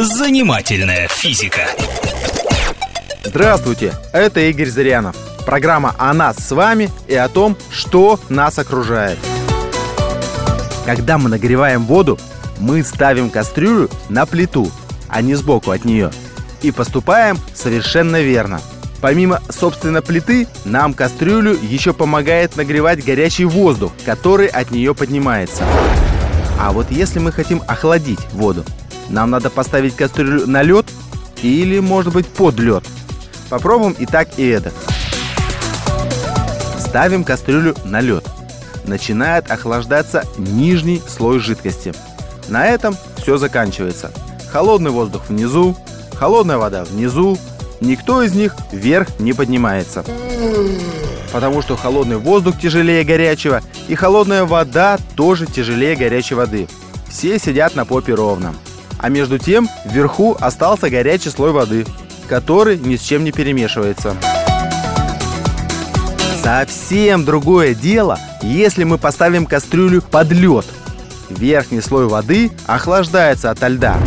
Занимательная физика. Здравствуйте, это Игорь Зырянов. Программа о нас с вами и о том, что нас окружает. Когда мы нагреваем воду, мы ставим кастрюлю на плиту, а не сбоку от нее. И поступаем совершенно верно. Помимо, собственно, плиты, нам кастрюлю еще помогает нагревать горячий воздух, который от нее поднимается. А вот если мы хотим охладить воду, нам надо поставить кастрюлю на лед или, может быть, под лед. Попробуем и так, и это. Ставим кастрюлю на лед. Начинает охлаждаться нижний слой жидкости. На этом все заканчивается. Холодный воздух внизу, холодная вода внизу, никто из них вверх не поднимается. Потому что холодный воздух тяжелее горячего, и холодная вода тоже тяжелее горячей воды. Все сидят на попе ровно. А между тем вверху остался горячий слой воды, который ни с чем не перемешивается. Совсем другое дело, если мы поставим кастрюлю под лед. Верхний слой воды охлаждается ото льда,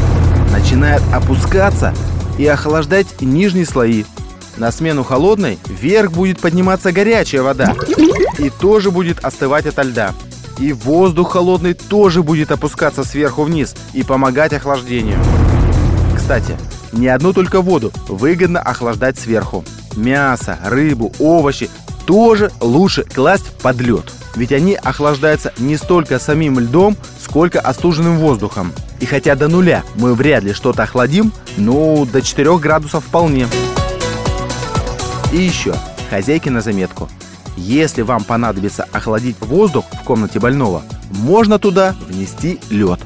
начинает опускаться и охлаждать нижние слои. На смену холодной вверх будет подниматься горячая вода и тоже будет остывать ото льда. И воздух холодный тоже будет опускаться сверху вниз и помогать охлаждению. Кстати, не одну только воду выгодно охлаждать сверху. Мясо, рыбу, овощи тоже лучше класть под лед. Ведь они охлаждаются не столько самим льдом, сколько остуженным воздухом. И хотя до нуля мы вряд ли что-то охладим, ну, до 4 градусов вполне. И еще, хозяйки на заметку. Если вам понадобится охладить воздух в комнате больного, можно туда внести лед.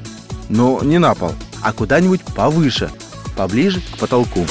Но не на пол, а куда-нибудь повыше, поближе к потолку.